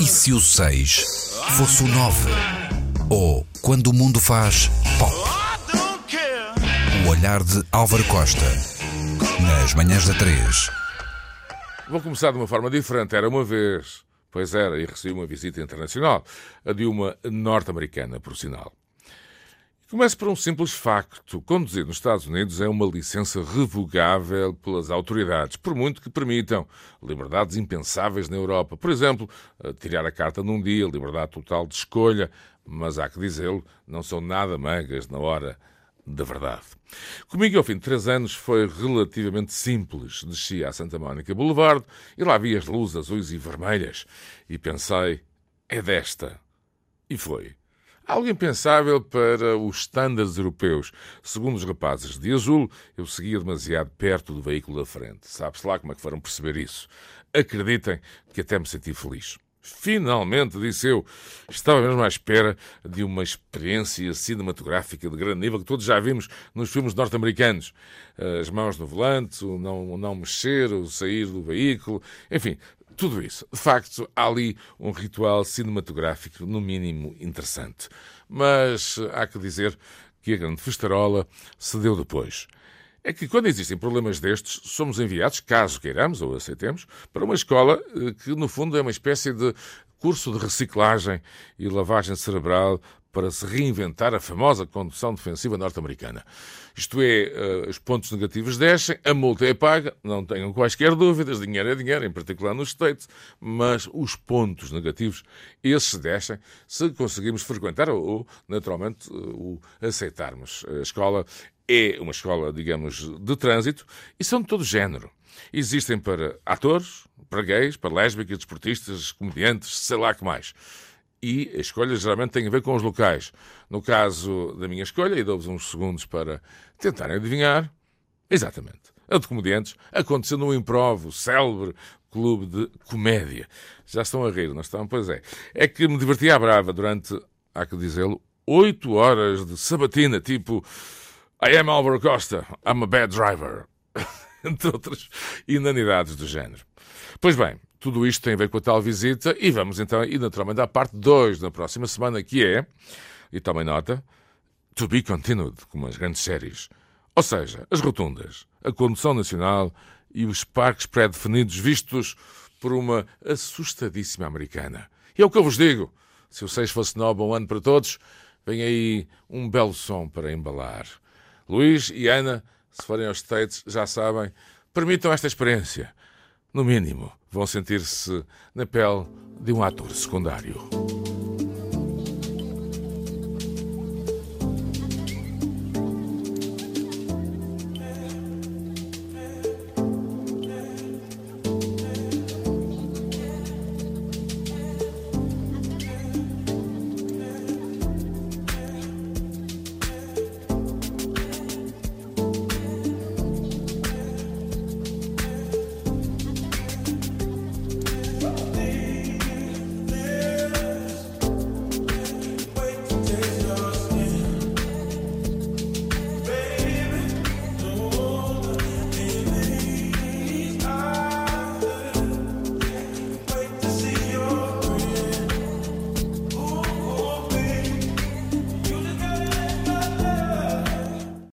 E se o 6 fosse o 9? Ou quando o mundo faz pop? O olhar de Álvaro Costa. Nas manhãs da 3. Vou começar de uma forma diferente. Era uma vez. Pois era, e recebi uma visita internacional, a de uma norte-americana, por sinal. Começo por um simples facto. Conduzir nos Estados Unidos é uma licença revogável pelas autoridades, por muito que permitam liberdades impensáveis na Europa. Por exemplo, tirar a carta num dia, liberdade total de escolha, mas há que dizê-lo, não são nada mangas na hora da verdade. Comigo, ao fim de três anos, foi relativamente simples. Desci à Santa Mónica Boulevard e lá vi as luzes azuis e vermelhas e pensei, é desta. E foi. Algo impensável para os estándares europeus. Segundo os rapazes de azul, eu seguia demasiado perto do veículo da frente. Sabe-se lá como é que foram perceber isso. Acreditem que até me senti feliz. Finalmente, disse eu, estava mesmo à espera de uma experiência cinematográfica de grande nível que todos já vimos nos filmes norte-americanos. As mãos no volante, o não, o não mexer, o sair do veículo, enfim, tudo isso. De facto, há ali um ritual cinematográfico, no mínimo, interessante. Mas há que dizer que a grande festarola se deu depois. É que quando existem problemas destes, somos enviados, caso queiramos ou aceitemos, para uma escola que, no fundo, é uma espécie de curso de reciclagem e lavagem cerebral para se reinventar a famosa condução defensiva norte-americana. Isto é, os pontos negativos descem, a multa é paga, não tenham quaisquer dúvidas, dinheiro é dinheiro, em particular nos States, mas os pontos negativos, esses descem se conseguirmos frequentar ou, naturalmente, o aceitarmos. A escola é uma escola, digamos, de trânsito e são de todo género. Existem para atores, para gays, para lésbicas, desportistas, comediantes, sei lá que mais e a escolha geralmente tem a ver com os locais. No caso da minha escolha, e dou-vos uns segundos para tentarem adivinhar, exatamente, a de comediantes aconteceu no Improvo, célebre clube de comédia. Já estão a rir, não estão? Pois é. É que me divertia à brava durante, há que dizê-lo, oito horas de sabatina, tipo I am Álvaro Costa, I'm a bad driver, entre outras inanidades do género. Pois bem, tudo isto tem a ver com a tal visita e vamos então ir naturalmente à parte 2 na próxima semana, que é, e tomem nota, To Be Continued, como as grandes séries. Ou seja, as rotundas, a condução nacional e os parques pré-definidos vistos por uma assustadíssima americana. E é o que eu vos digo. Se o 6 fosse 9, bom ano para todos, vem aí um belo som para embalar. Luís e Ana, se forem aos States, já sabem, permitam esta experiência. No mínimo, vão sentir-se na pele de um ator secundário.